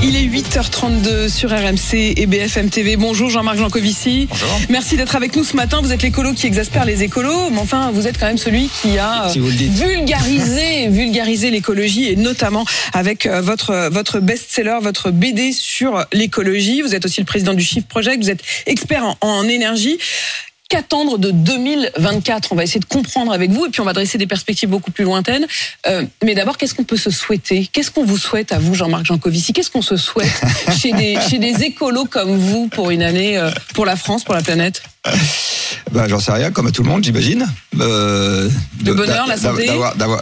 Il est 8h32 sur RMC et BFM TV. Bonjour Jean-Marc Jancovici. Bonjour. Merci d'être avec nous ce matin. Vous êtes l'écolo qui exaspère les écolos, mais enfin, vous êtes quand même celui qui a Si vulgarisé, vulgarisé l'écologie et notamment avec euh, votre, votre best-seller, votre BD sur l'écologie. Vous êtes aussi le président du Shift Project. Vous êtes expert en, en énergie. Qu'attendre de 2024 On va essayer de comprendre avec vous et puis on va dresser des perspectives beaucoup plus lointaines. Euh, mais d'abord, qu'est-ce qu'on peut se souhaiter? Qu'est-ce qu'on vous souhaite à vous, Jean-Marc Jancovici? Qu'est-ce qu'on se souhaite chez des, chez des écolos comme vous pour une année, euh, pour la France, pour la planète? Bah, j'en sais rien, comme à tout le monde, j'imagine. Euh, Le bonheur, d'a- la santé?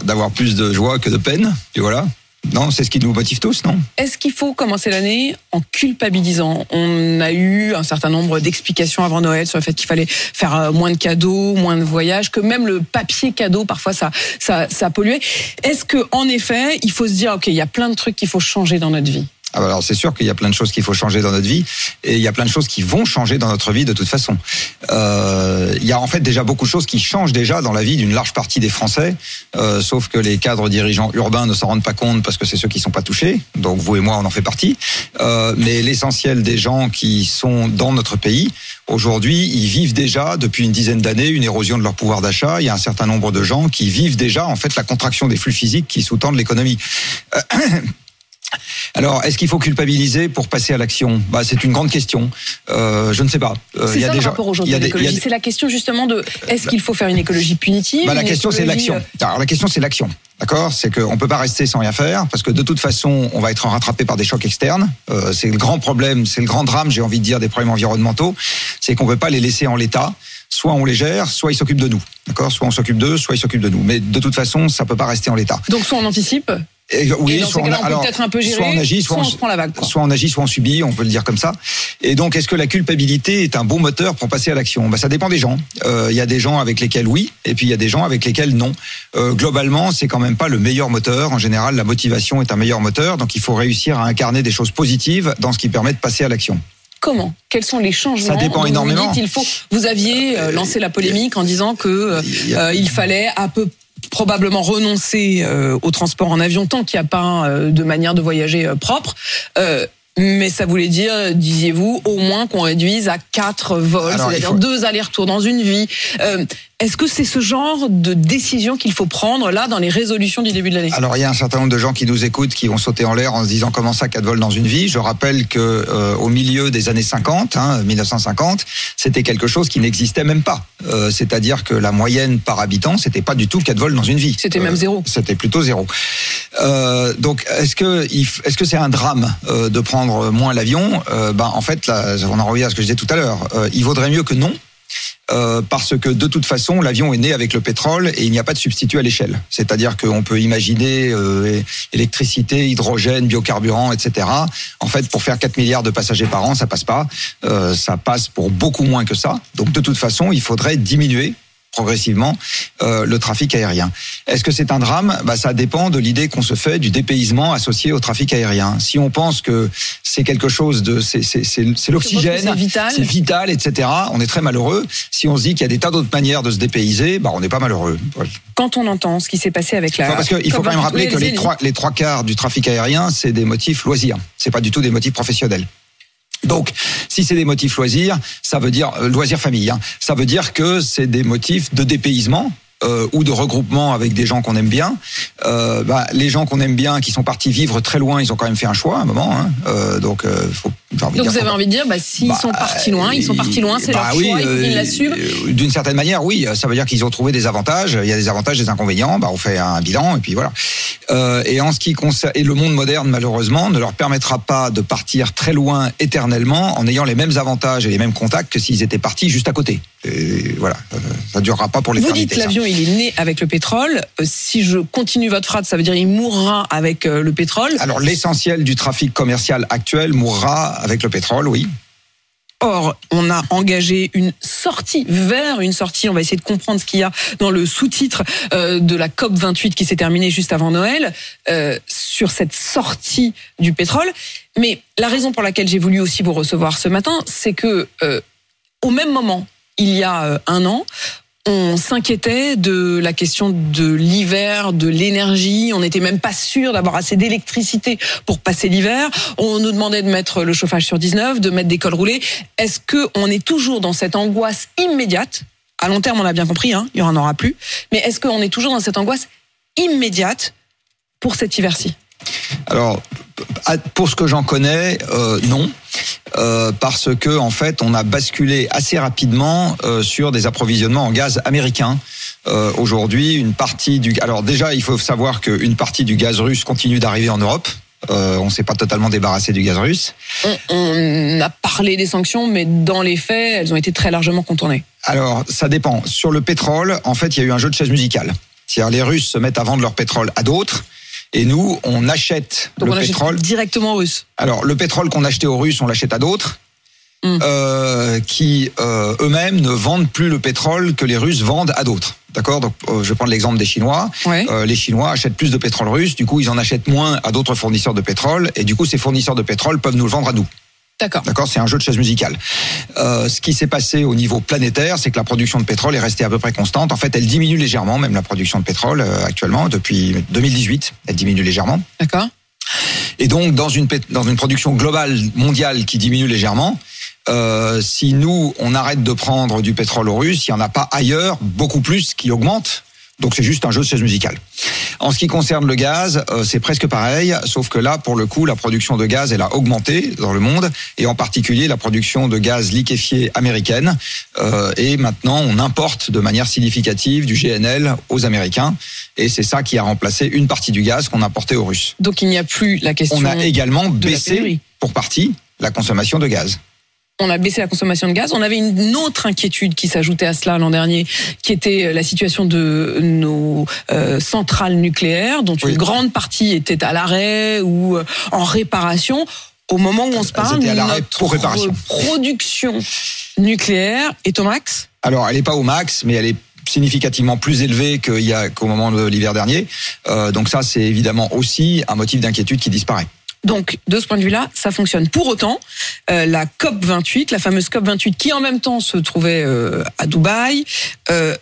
D'avoir, plus de joie que de peine. Et voilà. Non, c'est ce qui nous motive tous, non Est-ce qu'il faut commencer l'année en culpabilisant On a eu un certain nombre d'explications avant Noël sur le fait qu'il fallait faire euh, moins de cadeaux, moins de voyages, que même le papier cadeau parfois ça ça, ça polluait. Est-ce que en effet, il faut se dire ok, il y a plein de trucs qu'il faut changer dans notre vie? Alors c'est sûr qu'il y a plein de choses qu'il faut changer dans notre vie et il y a plein de choses qui vont changer dans notre vie de toute façon. Euh, il y a en fait déjà beaucoup de choses qui changent déjà dans la vie d'une large partie des Français, euh, sauf que les cadres dirigeants urbains ne s'en rendent pas compte parce que c'est ceux qui sont pas touchés. Donc vous et moi on en fait partie. Euh, mais l'essentiel des gens qui sont dans notre pays aujourd'hui, ils vivent déjà depuis une dizaine d'années une érosion de leur pouvoir d'achat. Il y a un certain nombre de gens qui vivent déjà en fait la contraction des flux physiques qui sous-tendent l'économie. Alors, est-ce qu'il faut culpabiliser pour passer à l'action? Bah, C'est une grande question. Euh, je ne sais pas. Euh, C'est il y a ça le gens- rapport aujourd'hui à l'écologie. des- C'est la question justement de est-ce qu'il faut faire une écologie punitive bah, la question, c'est l'action. euh, Alors, la question, c'est l'action. D'accord? C'est qu'on peut pas rester sans rien faire, parce que de toute façon, on va être rattrapé par des chocs externes. Euh, c'est le grand problème, c'est le grand drame, j'ai envie de dire, des problèmes environnementaux. C'est qu'on peut pas les laisser en l'état. Soit on les gère, soit ils s'occupent de nous. D'accord? Soit on s'occupe d'eux, soit ils s'occupent de nous. Mais de toute façon, ça peut pas rester en l'état. Donc soit on anticipe, Et, oui, et soit on alors, peut-être un peu gérer, soit on agit, soit, soit on se prend la vague. quoi. soit on agit, soit on subit, on peut le dire comme ça. Et donc, est-ce que la culpabilité est un bon moteur pour passer à l'action? Bah, Ça dépend des gens. Euh, Il y a des gens avec lesquels oui, et puis il y a des gens avec lesquels non. Euh, globalement, c'est quand même pas le meilleur moteur. En général, la motivation est un meilleur moteur, donc il faut réussir à incarner des choses positives dans ce qui permet de passer à l'action. Comment? Quels sont les changements Ça dépend énormément. Vous, dites, il faut, vous aviez euh, lancé la polémique en disant que euh, Il euh, fallait à peu probablement renoncer euh, au transport en avion tant qu'il n'y a pas euh, de manière de voyager euh, propre. Mais ça voulait dire, disiez-vous, au moins qu'on réduise à quatre vols, c'est-à-dire faut- deux allers-retours dans une vie. Euh, Est-ce que c'est ce genre de décision qu'il faut prendre là dans les résolutions du début de l'année? Alors il y a un certain nombre de gens qui nous écoutent qui vont sauter en l'air en se disant comment ça quatre vols dans une vie. Je rappelle que euh, au milieu des années 50, hein, 1950, c'était quelque chose qui n'existait même pas. Euh, C'est-à-dire que la moyenne par habitant, c'était pas du tout quatre vols dans une vie. C'était même zéro. C'était plutôt zéro. Euh, donc est-ce que est-ce que c'est un drame euh, de prendre moins l'avion? Euh, Ben en fait, là, on en revient à ce que je disais tout à l'heure. Euh, il vaudrait mieux que non. Euh, parce que de toute façon, l'avion est né avec le pétrole et il n'y a pas de substitut à l'échelle. C'est-à-dire qu'on peut imaginer euh, électricité, hydrogène, biocarburant, etc. En fait, pour faire 4 milliards de passagers par an, ça passe pas. Euh, ça passe pour beaucoup moins que ça. Donc de toute façon, il faudrait diminuer progressivement euh, le trafic aérien. Est-ce que c'est un drame? Bah, Ça dépend de l'idée qu'on se fait du dépaysement associé au trafic aérien. Si on pense que c'est quelque chose de... C'est l'oxygène, c'est vital. etc., on est très malheureux. Si on se dit qu'il y a des tas d'autres manières de se dépayser, bah, on n'est pas malheureux. Quand on entend ce qui s'est passé avec la... Enfin, parce qu'il faut quand même rappeler que les trois, les trois quarts du trafic aérien, c'est des motifs loisirs. C'est pas du tout des motifs professionnels. Donc, si c'est des motifs loisirs, ça veut dire euh, loisirs famille. hein, ça veut dire que c'est des motifs de dépaysement. euh, ou de regroupement avec des gens qu'on aime bien. Euh, bah, les gens qu'on aime bien, qui sont partis vivre très loin, ils ont quand même fait un choix à un moment. Hein. Donc, faut, j'ai envie de Donc dire, vous avez envie de dire, bah, s'ils bah, sont partis loin, ils sont partis loin, c'est bah leur oui, choix, il faut qu'ils euh, l'assument. euh, D'une certaine manière, oui. Ça veut dire qu'ils ont trouvé des avantages. Il y a des avantages, des inconvénients. Bah, on fait un bilan et puis voilà. Euh, et en ce qui concerne et le monde moderne, malheureusement, ne leur permettra pas de partir très loin éternellement en ayant les mêmes avantages et les mêmes contacts que s'ils étaient partis juste à côté. Et voilà, euh, ça durera pas pour Vous l'éternité. dites l'avion, il est né avec le pétrole. Euh, Si je continue votre phrase, ça veut dire il mourra avec euh, le pétrole. Alors l'essentiel du trafic commercial actuel mourra avec le pétrole, oui. Or, on a engagé une sortie vers une sortie. On va essayer de comprendre ce qu'il y a dans le sous-titre euh, de la COP 28 qui s'est terminée juste avant Noël euh, sur cette sortie du pétrole. Mais la raison pour laquelle j'ai voulu aussi vous recevoir ce matin, c'est que euh, au même moment, il y a un an, on s'inquiétait de la question de l'hiver, de l'énergie. On n'était même pas sûr d'avoir assez d'électricité pour passer l'hiver. On nous demandait de mettre le chauffage sur 19, de mettre des cols roulés. Est-ce que on est toujours dans cette angoisse immédiate? À long terme, on a bien compris, hein, il y en aura plus. Mais est-ce qu'on est toujours dans cette angoisse immédiate pour cet hiver-ci? Alors, pour ce que j'en connais, euh, non. Euh, parce que en fait, on a basculé assez rapidement euh, sur des approvisionnements en gaz américain. Aujourd'hui, une partie du alors déjà, il faut savoir qu'une partie du gaz russe continue d'arriver en Europe. Euh, on s'est pas totalement débarrassé du gaz russe. on, on a parlé des sanctions, mais dans les faits, elles ont été très largement contournées. Alors, ça dépend. Sur le pétrole, en fait, il y a eu un jeu de chaises musicales. C'est-à-dire, les Russes se mettent à vendre leur pétrole à d'autres, et nous, on achète Donc le on achète pétrole. directement aux Russes. Alors, le pétrole qu'on achetait aux Russes, on l'achète à d'autres. Mm. euh, qui euh, eux-mêmes ne vendent plus le pétrole que les Russes vendent à d'autres. D'accord? Donc, euh, je vais prendre l'exemple des Chinois. Ouais. Euh, les Chinois achètent plus de pétrole russe, du coup, ils en achètent moins à d'autres fournisseurs de pétrole, et du coup, ces fournisseurs de pétrole peuvent nous le vendre à nous. D'accord. D'accord, c'est un jeu de chaises musicales. Euh, ce qui s'est passé au niveau planétaire, c'est que la production de pétrole est restée à peu près constante. En fait, elle diminue légèrement, même la production de pétrole euh, actuellement depuis 2018, elle diminue légèrement. D'accord. Et donc, dans une dans une production globale mondiale qui diminue légèrement, euh, si nous on arrête de prendre du pétrole aux Russes, il y en a pas ailleurs beaucoup plus qui augmente. Donc c'est juste un jeu de chaises musicales. En ce qui concerne le gaz, euh, c'est presque pareil, sauf que là, pour le coup, la production de gaz, elle a augmenté dans le monde, et en particulier la production de gaz liquéfié américaine. Euh, et maintenant, on importe de manière significative du GNL aux Américains, et c'est ça qui a remplacé une partie du gaz qu'on importait aux Russes. Donc il n'y a plus la question. On a également baissé, pour partie, la consommation de gaz. On a baissé la consommation de gaz. On avait une autre inquiétude qui s'ajoutait à cela l'an dernier, qui était la situation de nos euh, centrales nucléaires, dont Oui. une grande partie était à l'arrêt ou euh, en réparation. Au moment où on se parle, notre production nucléaire est au max. Alors, elle n'est pas au max, mais elle est significativement plus élevée qu'il y a qu'au moment de l'hiver dernier. Euh, donc ça, c'est évidemment aussi un motif d'inquiétude qui disparaît. Donc, de ce point de vue-là, ça fonctionne. Pour autant, euh, la COP 28, la fameuse COP 28, qui en même temps se trouvait euh, à Dubaï, euh,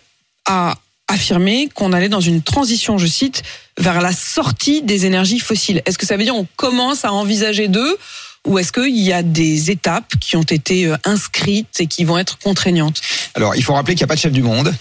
a affirmé qu'on allait dans une transition, je cite, vers la sortie des énergies fossiles. Est-ce que ça veut dire on commence à envisager d'eux ou est-ce qu'il y a des étapes qui ont été inscrites et qui vont être contraignantes? Alors, il faut rappeler qu'il n'y a pas de chef du monde.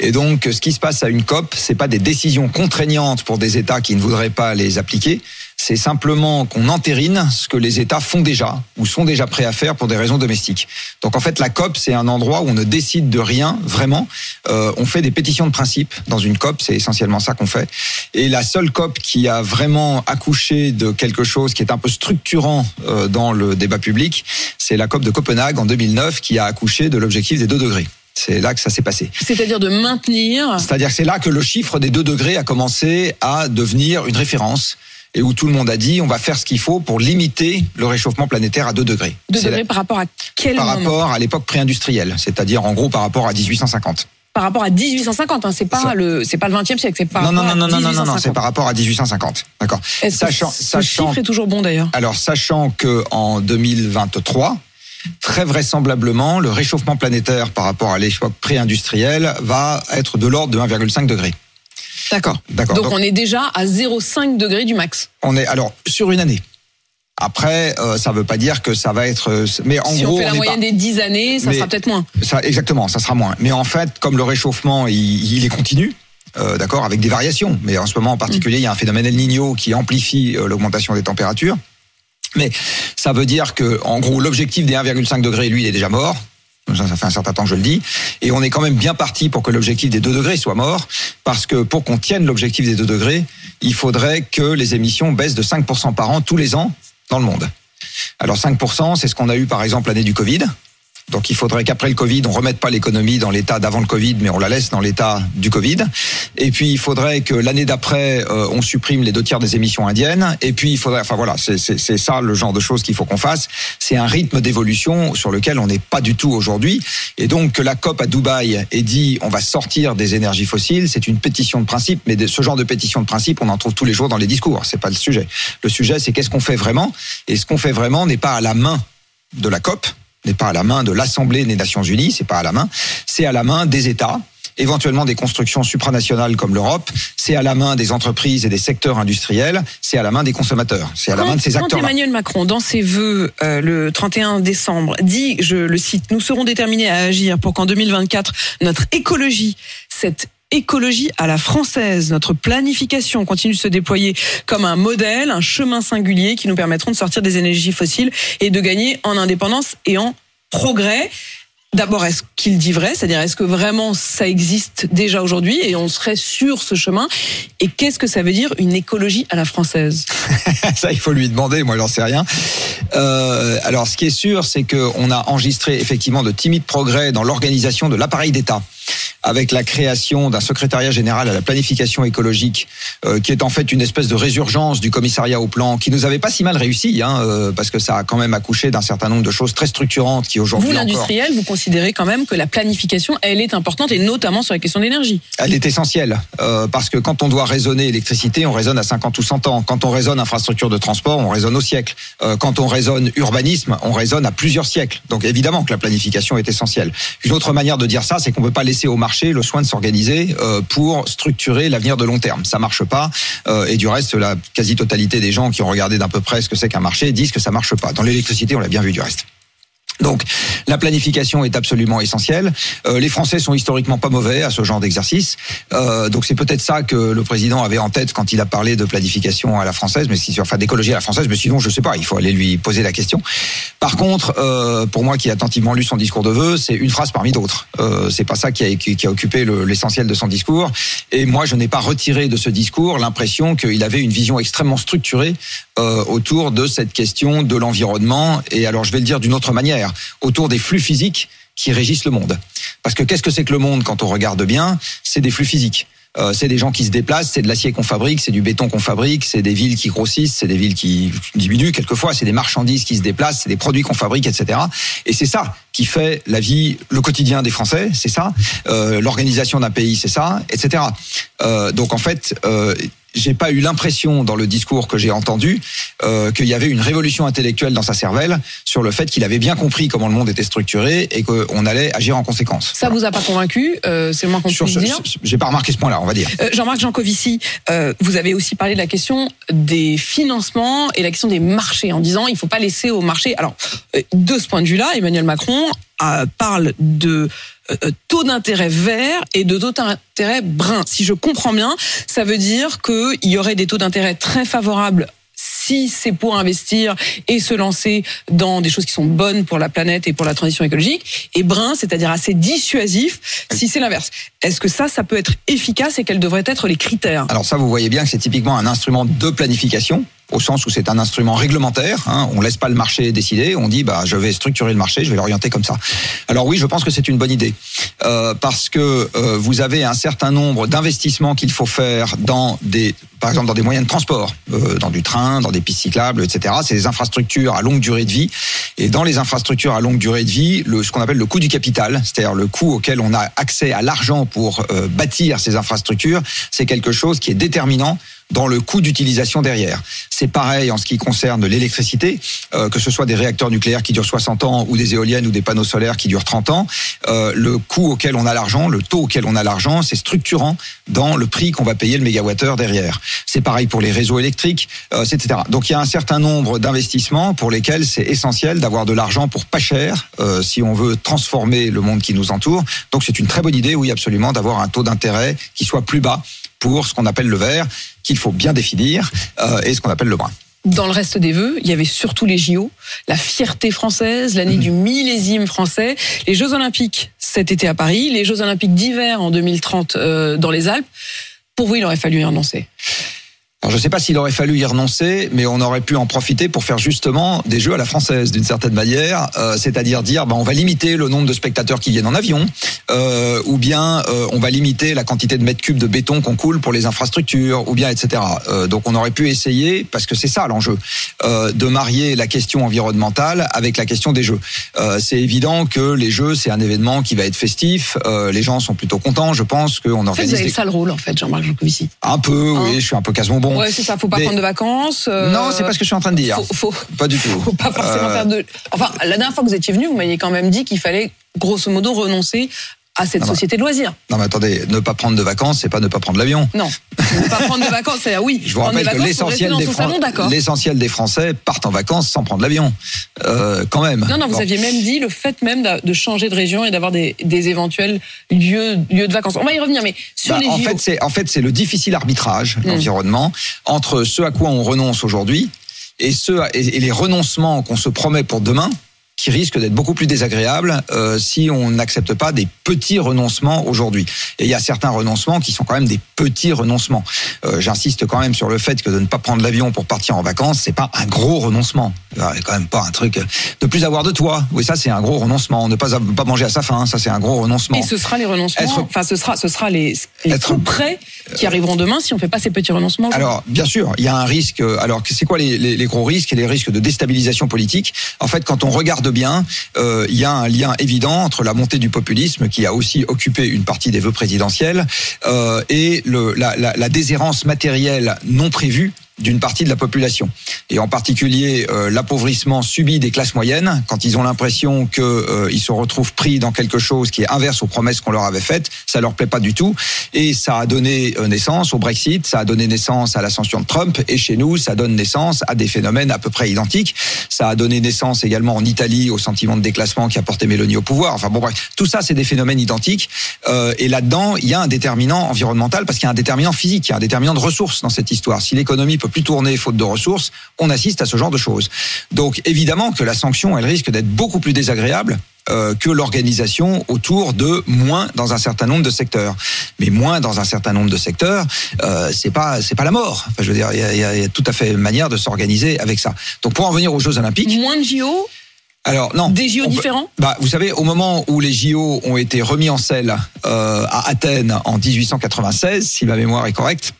Et donc, ce qui se passe à une COP, c'est pas des décisions contraignantes pour des États qui ne voudraient pas les appliquer. C'est simplement qu'on entérine ce que les États font déjà ou sont déjà prêts à faire pour des raisons domestiques. Donc, en fait, la COP, c'est un endroit où on ne décide de rien vraiment. Euh, on fait des pétitions de principe dans une COP, c'est essentiellement ça qu'on fait. Et la seule COP qui a vraiment accouché de quelque chose qui est un peu structurant euh, dans le débat public, c'est la COP de Copenhague en 2009 qui a accouché de l'objectif des 2 degrés. C'est là que ça s'est passé. C'est-à-dire de maintenir C'est-à-dire que c'est là que le chiffre des 2 degrés a commencé à devenir une référence et où tout le monde a dit on va faire ce qu'il faut pour limiter le réchauffement planétaire à 2 degrés. 2 C'est degrés la- par rapport à quel par moment rapport à l'époque pré-industrielle, c'est-à-dire en gros par rapport à 1850. Par rapport à 1850, hein, c'est pas le, c'est pas le 20e siècle, c'est par non, non, rapport non, à non, non, non, non, 1850. c'est par rapport à 1850. D'accord. Est-ce que Sachant, ce sachant, chiffre est toujours bon d'ailleurs? Alors sachant que en 2023, très vraisemblablement, le réchauffement planétaire par rapport à l'époque pré-industrielle va être de l'ordre de 1,5 degré. D'accord. D'accord. Donc, Donc, on est déjà à 0,5 degré du max. on est alors sur une année. Après, euh, ça veut pas dire que ça va être. euh, Mais en si gros, on fait la moyenne pas- des 10 années, ça Mais- sera peut-être moins. Ça, exactement, ça sera moins. Mais en fait, comme le réchauffement, il, il est continu, euh, d'accord, avec des variations. Mais en ce moment, en particulier, il y a un phénomène El Niño qui amplifie euh, l'augmentation des températures. Mais ça veut dire que, en gros, l'objectif des 1,5 degrés, lui, il est déjà mort. Ça, fait un certain temps que je le dis. Et on est quand même bien parti pour que l'objectif des 2 degrés soit mort. Parce que pour qu'on tienne l'objectif des 2 degrés, il faudrait que les émissions baissent de 5% par an tous les ans dans le monde. Alors 5%, c'est ce qu'on a eu par exemple l'année du Covid. Donc il faudrait qu'après le Covid, on remette pas l'économie dans l'état d'avant le Covid, mais on la laisse dans l'état du Covid. Et puis il faudrait que l'année d'après, euh, on supprime les deux tiers des émissions indiennes. Et puis il faudrait, enfin voilà, c'est ça le genre de choses qu'il faut qu'on fasse. C'est un rythme d'évolution sur lequel on n'est pas du tout aujourd'hui. Et donc que la COP à Dubaï ait dit on va sortir des énergies fossiles, c'est une pétition de principe. Mais de, ce genre de pétition de principe, on en trouve tous les jours dans les discours. C'est pas le sujet. Le sujet, c'est qu'est-ce qu'on fait vraiment? Et ce qu'on fait vraiment n'est pas à la main de la COP, n'est pas à la main de l'Assemblée des Nations Unies, c'est pas à la main, c'est à la main des États éventuellement des constructions supranationales comme l'Europe, c'est à la main des entreprises et des secteurs industriels, c'est à la main des consommateurs, c'est à la main de ces acteurs. Quand Emmanuel Macron, dans ses vœux euh, le 31 décembre, dit, je le cite, nous serons déterminés à agir pour qu'en 2024, notre écologie, cette écologie à la française. Notre planification continue de se déployer comme un modèle, un chemin singulier qui nous permettront de sortir des énergies fossiles et de gagner en indépendance et en progrès. D'abord, est-ce qu'il dit vrai? C'est-à-dire, est-ce que vraiment ça existe déjà aujourd'hui et on serait sur ce chemin? Et qu'est-ce que ça veut dire une écologie à la française? Ça, il faut lui demander. Moi, j'en sais rien. Euh, alors, ce qui est sûr, c'est qu'on a enregistré effectivement de timides progrès dans l'organisation de l'appareil d'État avec la création d'un secrétariat général à la planification écologique, euh, qui est en fait une espèce de résurgence du commissariat au plan, qui nous avait pas si mal réussi, hein, euh, parce que ça a quand même accouché d'un certain nombre de choses très structurantes qui aujourd'hui. Vous, l'industriel, vous considérez quand même que la planification, elle est importante, et notamment sur la question d'énergie. Elle est essentielle, euh, parce que quand on doit raisonner électricité, on raisonne à 50 ou 100 ans. Quand on raisonne infrastructure de transport, on raisonne au siècle. Quand on raisonne urbanisme, on raisonne à plusieurs siècles. Donc évidemment que la planification est essentielle. Une autre manière de dire ça, c'est qu'on ne peut pas laisser au marché le soin de s'organiser euh, pour structurer l'avenir de long terme. Ça marche pas. Euh, et du reste, la quasi-totalité des gens qui ont regardé d'un peu près ce que c'est qu'un marché disent que ça marche pas. Dans l'électricité, on l'a bien vu du reste. Donc la planification est absolument essentielle. Euh, les Français sont historiquement pas mauvais à ce genre d'exercice. Euh, donc c'est peut-être ça que le président avait en tête quand il a parlé de planification à la française, mais si, enfin d'écologie à la française. Mais sinon, je sais pas. Il faut aller lui poser la question. Par contre, euh, pour moi qui ai attentivement lu son discours de vœux, c'est une phrase parmi d'autres. Euh, c'est pas ça qui a, qui a occupé l'essentiel de son discours. Et moi, je n'ai pas retiré de ce discours l'impression qu'il avait une vision extrêmement structurée euh, autour de cette question de l'environnement. Et alors, je vais le dire d'une autre manière, autour des flux physiques qui régissent le monde. Parce que qu'est-ce que c'est que le monde quand on regarde bien? C'est des flux physiques. Euh, c'est des gens qui se déplacent, c'est de l'acier qu'on fabrique, c'est du béton qu'on fabrique, c'est des villes qui grossissent, c'est des villes qui diminuent quelquefois, c'est des marchandises qui se déplacent, c'est des produits qu'on fabrique, etc. Et c'est ça qui fait la vie, le quotidien des Français, c'est ça. Euh, L'organisation d'un pays, c'est ça, etc. Euh, donc en fait, euh, j'ai pas eu l'impression dans le discours que j'ai entendu euh, qu'il y avait une révolution intellectuelle dans sa cervelle sur le fait qu'il avait bien compris comment le monde était structuré et qu'on allait agir en conséquence. Ça vous a pas convaincu euh, C'est le moins qu'on puisse dire. J'ai pas remarqué ce point-là, on va dire. Euh, Jean-Marc Jancovici, euh, vous avez aussi parlé de la question des financements et la question des marchés en disant il faut pas laisser au marché. Alors de ce point de vue-là, Emmanuel Macron parle de euh, taux d'intérêt vert et de taux d'intérêt brun. Si je comprends bien, ça veut dire qu'il y aurait des taux d'intérêt très favorables si c'est pour investir et se lancer dans des choses qui sont bonnes pour la planète et pour la transition écologique, et brun, c'est-à-dire assez dissuasif, si c'est l'inverse. Est-ce que ça, ça peut être efficace et quels devraient être les critères? Alors ça, vous voyez bien que c'est typiquement un instrument de planification au sens où c'est un instrument réglementaire. Hein, on laisse pas le marché décider. On dit bah je vais structurer le marché, je vais l'orienter comme ça. Alors oui, je pense que c'est une bonne idée euh, parce que euh, vous avez un certain nombre d'investissements qu'il faut faire dans des, par exemple dans des moyens de transport, euh, dans du train, dans des pistes cyclables, etc. C'est des infrastructures à longue durée de vie. Et dans les infrastructures à longue durée de vie, le, ce qu'on appelle le coût du capital, c'est-à-dire le coût auquel on a accès à l'argent pour bâtir ces infrastructures, c'est quelque chose qui est déterminant dans le coût d'utilisation derrière. C'est pareil en ce qui concerne l'électricité, euh, que ce soit des réacteurs nucléaires qui durent 60 ans ou des éoliennes ou des panneaux solaires qui durent 30 ans. Euh, le coût auquel on a l'argent, le taux auquel on a l'argent, c'est structurant dans le prix qu'on va payer le mégawattheure derrière. C'est pareil pour les réseaux électriques, euh, etc. Donc il y a un certain nombre d'investissements pour lesquels c'est essentiel d'avoir de l'argent pour pas cher euh, si on veut transformer le monde qui nous entoure. Donc c'est une très bonne idée, oui, absolument, d'avoir un taux d'intérêt qui soit plus bas pour ce qu'on appelle le vert, qu'il faut bien définir, euh, et ce qu'on appelle le brun. Dans le reste des vœux, il y avait surtout les JO, la fierté française, l'année mmh. du millésime français, les Jeux Olympiques cet été à Paris, les Jeux Olympiques d'hiver en 2030 euh, dans les Alpes. Pour vous, il aurait fallu y renoncer Alors, je ne sais pas s'il aurait fallu y renoncer, mais on aurait pu en profiter pour faire justement des jeux à la française, d'une certaine manière, euh, c'est-à-dire dire, ben, on va limiter le nombre de spectateurs qui viennent en avion, euh, ou bien euh, on va limiter la quantité de mètres cubes de béton qu'on coule pour les infrastructures, ou bien etc. Donc on aurait pu essayer, parce que c'est ça l'enjeu, de marier la question environnementale avec la question des jeux. C'est évident que les jeux, c'est un événement qui va être festif, les gens sont plutôt contents, je pense qu'on En fait, vous organise avez des- le sale rôle, en fait, Jean-Marc Jancovici. un peu, Hein oui, je suis un peu casse-bonbon. Ouais, c'est ça, faut pas prendre de vacances. euh, Non, c'est pas ce que je suis en train de dire. Faut, faut, Pas du tout. faut pas forcément Euh, faire de. Enfin, la dernière fois que vous étiez venu, vous m'aviez quand même dit qu'il fallait, grosso modo, renoncer à cette Ah société de loisirs. Non mais attendez, ne pas prendre de vacances, c'est pas ne pas prendre l'avion. Non, ne pas prendre de vacances, c'est oui. Je vous rappelle que l'essentiel des, Fran- salon, Français partent en vacances sans prendre l'avion, euh, quand même. Non, non, vous Bon. aviez même dit le fait même de changer de région et d'avoir des, des éventuels lieux, lieux de vacances. On va y revenir, mais sur Bah, les en JO. fait, c'est en fait c'est le difficile arbitrage, Mm. l'environnement, entre ce à quoi on renonce aujourd'hui ce et les renoncements qu'on se promet pour demain, qui risquent d'être beaucoup plus désagréables euh, si on n'accepte pas des petits renoncements aujourd'hui. Et il y a certains renoncements qui sont quand même des petits renoncements. Euh, J'insiste quand même sur le fait que de ne pas prendre l'avion pour partir en vacances, c'est pas un gros renoncement. C'est quand même pas un truc. euh, Ne plus avoir de toit, oui, ça c'est un gros renoncement. Ne pas pas manger à sa faim, ça c'est un gros renoncement. Et ce sera les renoncements, Être- enfin ce sera, ce sera les, les Être- près qui arriveront demain si on fait pas ces petits renoncements. Alors, bien sûr, il y a un risque. euh, Alors, c'est quoi les, les- les gros risques et les risques de déstabilisation politique? En fait, quand on regarde euh, il y a un lien évident entre la montée du populisme, qui a aussi occupé une partie des vœux présidentiels, euh, et la, la déshérence matérielle non prévue d'une partie de la population. Et en particulier euh, l'appauvrissement subi des classes moyennes, quand ils ont l'impression qu'ils euh, se retrouvent pris dans quelque chose qui est inverse aux promesses qu'on leur avait faites, ça leur plaît pas du tout. Et ça a donné euh, naissance au Brexit, ça a donné naissance à l'ascension de Trump, et chez nous, ça donne naissance à des phénomènes à peu près identiques. Ça a donné naissance également en Italie au sentiment de déclassement qui a porté Mélanie au pouvoir. Enfin bon, bref, tout ça, c'est des phénomènes identiques. Euh, et là-dedans, il y a un déterminant environnemental parce qu'il y a un déterminant physique, il y a un déterminant de ressources dans cette histoire. Si l'économie peut plus tourner faute de ressources, on assiste à ce genre de choses. Donc évidemment que la sanction, elle risque d'être beaucoup plus désagréable euh, que l'organisation autour de moins dans un certain nombre de secteurs. Mais moins dans un certain nombre de secteurs, euh, c'est pas c'est pas la mort. Enfin, je veux dire, il y a, y y tout à fait une manière de s'organiser avec ça. Donc pour en venir aux Jeux Olympiques, Moins de JO, alors non, des JO peut- différents? bah, vous savez, au moment où les JO ont été remis en selle euh, à Athènes en 1896, si ma mémoire est correcte,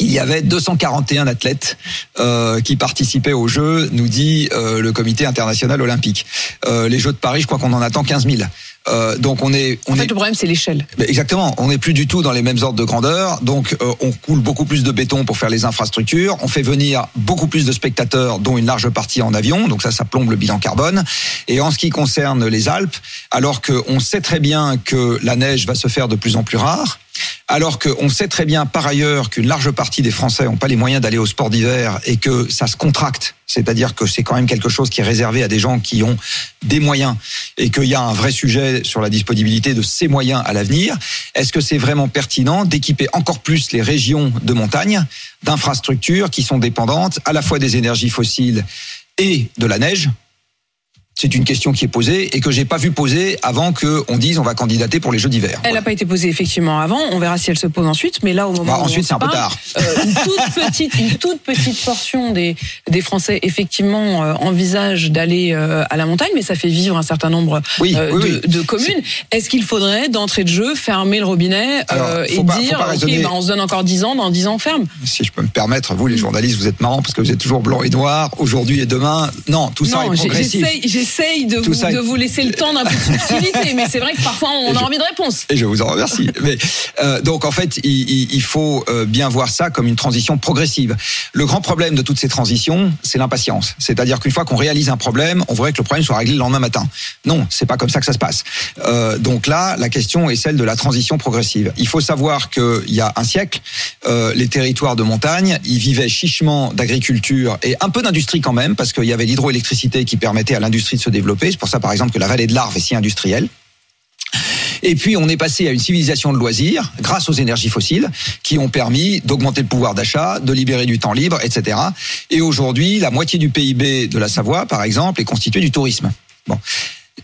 il y avait 241 athlètes euh, qui participaient aux Jeux, nous dit euh, le Comité international olympique. Euh, les Jeux de Paris, je crois qu'on en attend 15 000. Euh, donc on est, on En fait, est le problème c'est l'échelle. Exactement, on n'est plus du tout dans les mêmes ordres de grandeur, donc euh, on coule beaucoup plus de béton pour faire les infrastructures, on fait venir beaucoup plus de spectateurs, dont une large partie en avion, donc ça, ça plombe le bilan carbone. Et en ce qui concerne les Alpes, alors qu'on sait très bien que la neige va se faire de plus en plus rare, alors qu'on sait très bien par ailleurs qu'une large partie des Français n'ont pas les moyens d'aller au sport d'hiver et que ça se contracte, c'est-à-dire que c'est quand même quelque chose qui est réservé à des gens qui ont des moyens et qu'il y a un vrai sujet sur la disponibilité de ces moyens à l'avenir, est-ce que c'est vraiment pertinent d'équiper encore plus les régions de montagne d'infrastructures qui sont dépendantes à la fois des énergies fossiles et de la neige? C'est une question qui est posée et que j'ai pas vu poser avant que on dise on va candidater pour les Jeux d'hiver. Elle n'a pas été posée effectivement avant. On verra si elle se pose ensuite. Mais là, au moment Bah, où ensuite, c'est un peu tard. euh, une toute petite, une toute petite portion des des Français effectivement euh, envisagent d'aller euh, à la montagne, mais ça fait vivre un certain nombre Oui, euh, oui, de, oui. de communes. Est-ce qu'il faudrait d'entrée de jeu fermer le robinet Alors, et pas- dire ok, bah, on se donne encore 10 ans, dans 10 ans on ferme. Si je peux me permettre, vous les journalistes, vous êtes marrants parce que vous êtes toujours blanc et noir, aujourd'hui et demain. Non, tout ça est progressif. j'essaye, j'essaye de, vous, ça est- de vous laisser le temps d'un peu de subtilité, mais c'est vrai que parfois on Et a je- envie de réponse. Et je vous en remercie. Mais euh, donc en fait, il, faut euh, bien voir ça comme une transition progressive. Le grand problème de toutes ces transitions, c'est l'impatience. C'est-à-dire qu'une fois qu'on réalise un problème, on voudrait que le problème soit réglé le lendemain matin. Non, c'est pas comme ça que ça se passe. Euh, donc là, la question est celle de la transition progressive. Il faut savoir qu'il y a un siècle, euh, les territoires de montagne, ils vivaient chichement d'agriculture et un peu d'industrie quand même, parce qu'il y avait l'hydroélectricité qui permettait à l'industrie se développer. C'est pour ça, par exemple, que la vallée de l'Arve est si industrielle. Et puis on est passé à une civilisation de loisirs grâce aux énergies fossiles qui ont permis d'augmenter le pouvoir d'achat, de libérer du temps libre, etc. Et aujourd'hui, la moitié du PIB de la Savoie, par exemple, est constituée du tourisme. Bon.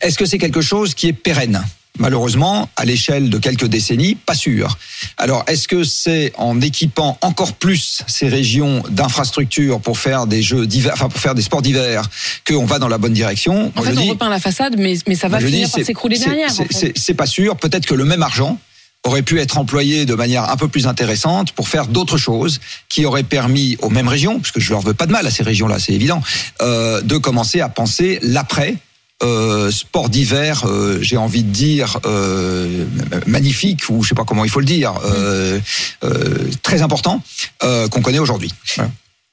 Est-ce que c'est quelque chose qui est pérenne? Malheureusement, à l'échelle de quelques décennies, pas sûr. Alors, est-ce que c'est en équipant encore plus ces régions d'infrastructures pour faire des jeux d'hiver, enfin pour faire des sports d'hiver, qu'on va dans la bonne direction? En Moi, fait, je on dis- repeint la façade, mais, mais ça va dis, finir par s'écrouler derrière. c'est- en fait. C'est c'est pas sûr. Peut-être que le même argent aurait pu être employé de manière un peu plus intéressante pour faire d'autres choses qui auraient permis aux mêmes régions, parce que je leur veux pas de mal à ces régions-là, c'est évident, euh, de commencer à penser l'après. Euh, sport d'hiver, euh, j'ai envie de dire euh, magnifique ou je sais pas comment il faut le dire, euh, euh, très important euh, qu'on connaît aujourd'hui.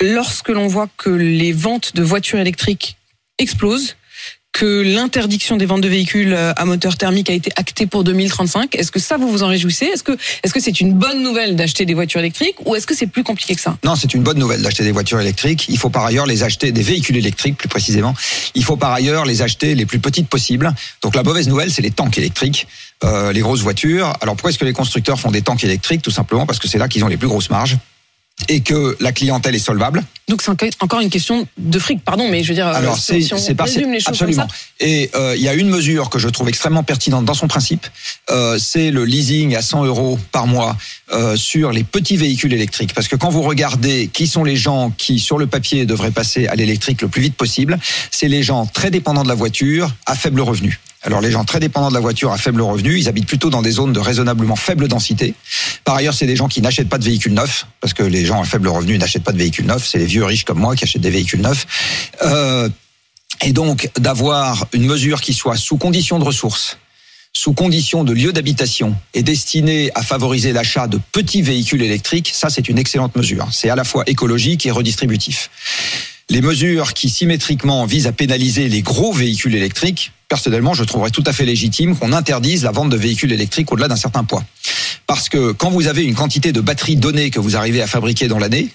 Lorsque l'on voit que les ventes de voitures électriques explosent, que l'interdiction des ventes de véhicules euh, à moteur thermique a été actée pour 2035, est-ce que ça vous vous en réjouissez? Est-ce que est-ce que c'est une bonne nouvelle d'acheter des voitures électriques ou est-ce que c'est plus compliqué que ça? Non, c'est une bonne nouvelle d'acheter des voitures électriques. Il faut par ailleurs les acheter, des véhicules électriques plus précisément. Il faut par ailleurs les acheter les plus petites possibles. Donc la mauvaise nouvelle, c'est les tanks électriques, euh, les grosses voitures. Alors pourquoi est-ce que les constructeurs font des tanks électriques? Tout simplement parce que c'est là qu'ils ont les plus grosses marges et que la clientèle est solvable. Donc c'est enco- encore une question de fric, pardon, mais je veux dire, euh, Alors c'est si absolument. comme ça, Et euh, il y a une mesure que je trouve extrêmement pertinente dans son principe, euh, c'est le leasing à 100 euros par mois euh, sur les petits véhicules électriques. Parce que quand vous regardez qui sont les gens qui sur le papier devraient passer à l'électrique le plus vite possible, c'est les gens très dépendants de la voiture à faible revenu. Alors les gens très dépendants de la voiture à faible revenu, ils habitent plutôt dans des zones de raisonnablement faible densité. Par ailleurs, c'est des gens qui n'achètent pas de véhicules neufs, parce que les gens à faible revenu n'achètent pas de véhicules neufs. C'est les vieux riches comme moi qui achètent des véhicules neufs. Euh, et donc d'avoir une mesure qui soit sous condition de ressources, sous condition de lieu d'habitation et destinée à favoriser l'achat de petits véhicules électriques, ça c'est une excellente mesure. C'est à la fois écologique et redistributif. Les mesures qui symétriquement visent à pénaliser les gros véhicules électriques, personnellement, je trouverais tout à fait légitime qu'on interdise la vente de véhicules électriques au-delà d'un certain poids. Parce que quand vous avez une quantité de batteries données que vous arrivez à fabriquer dans l'année,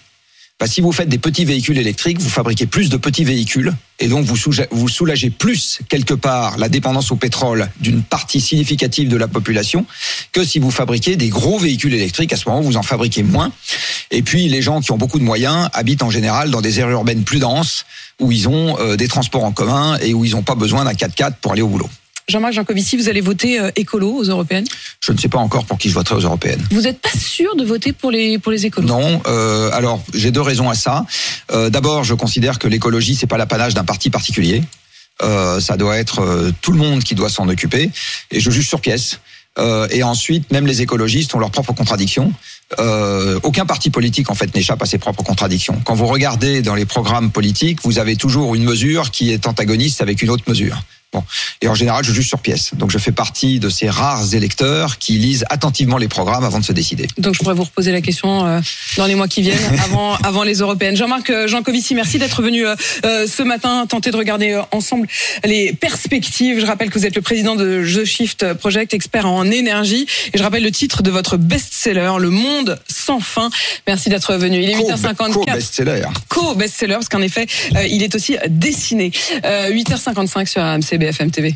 bah, si vous faites des petits véhicules électriques, vous fabriquez plus de petits véhicules et donc vous, soulagez plus quelque part la dépendance au pétrole d'une partie significative de la population que si vous fabriquez des gros véhicules électriques. À ce moment, vous en fabriquez moins. Et puis, les gens qui ont beaucoup de moyens habitent en général dans des aires urbaines plus denses où ils ont euh, des transports en commun et où ils n'ont pas besoin d'un 4x4 pour aller au boulot. Jean-Marc Jancovici, vous allez voter euh, écolo aux européennes? Je ne sais pas encore pour qui je voterai aux européennes. Vous n'êtes pas sûr de voter pour les pour les écolos? Non, euh, alors j'ai deux raisons à ça. Euh, D'abord, je considère que l'écologie c'est pas l'apanage d'un parti particulier. Euh, ça doit être euh, tout le monde qui doit s'en occuper. Et je juge sur pièce. Euh, et ensuite, même les écologistes ont leurs propres contradictions. Euh, aucun parti politique en fait n'échappe à ses propres contradictions. Quand vous regardez dans les programmes politiques, vous avez toujours une mesure qui est antagoniste avec une autre mesure. Bon. Et en général, je juge sur pièce. Donc je fais partie de ces rares électeurs qui lisent attentivement les programmes avant de se décider. Donc je pourrais vous reposer la question euh, dans les mois qui viennent, avant, avant les européennes. Jean-Marc euh, Jancovici, merci d'être venu euh, ce matin tenter de regarder euh, ensemble les perspectives. Je rappelle que vous êtes le président de The Shift Project, expert en énergie. Et je rappelle le titre de votre best-seller, Le Monde sans fin. Merci d'être venu. Il est 8h54. Co-best-seller. Co-best-seller, parce qu'en effet, il est aussi dessiné. Euh, 8h55 sur AMC BFM TV.